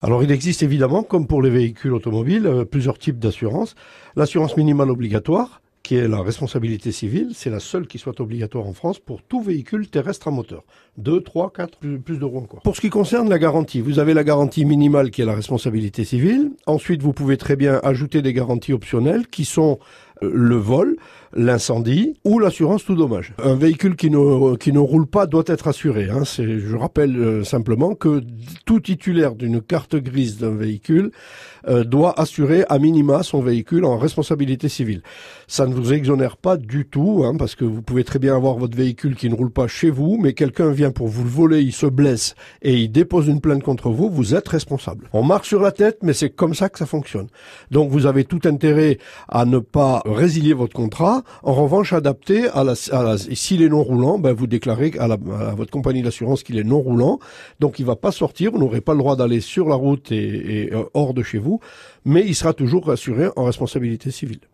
Alors il existe évidemment, comme pour les véhicules automobiles, euh, plusieurs types d'assurance. L'assurance minimale obligatoire, qui est la responsabilité civile, c'est la seule qui soit obligatoire en France pour tout véhicule terrestre à moteur. 2, 3, 4, plus, de encore. Pour ce qui concerne la garantie, vous avez la garantie minimale qui est la responsabilité civile. Ensuite, vous pouvez très bien ajouter des garanties optionnelles qui sont le vol, l'incendie ou l'assurance tout dommage. Un véhicule qui ne, qui ne roule pas doit être assuré. Hein. Je rappelle euh, simplement que tout titulaire d'une carte grise d'un véhicule euh, doit assurer à minima son véhicule en responsabilité civile. Ça ne vous exonère pas du tout, hein, parce que vous pouvez très bien avoir votre véhicule qui ne roule pas chez vous, mais quelqu'un vient pour vous le voler, il se blesse et il dépose une plainte contre vous, vous êtes responsable. On marche sur la tête, mais c'est comme ça que ça fonctionne. Donc vous avez tout intérêt à ne pas résilier votre contrat. En revanche, adapter à la, s'il est non roulant, ben vous déclarez à, votre compagnie d'assurance qu'il est non roulant, donc il va pas sortir. Vous n'aurez pas le droit d'aller sur la route et, et hors de chez vous, mais il sera toujours assuré en responsabilité civile.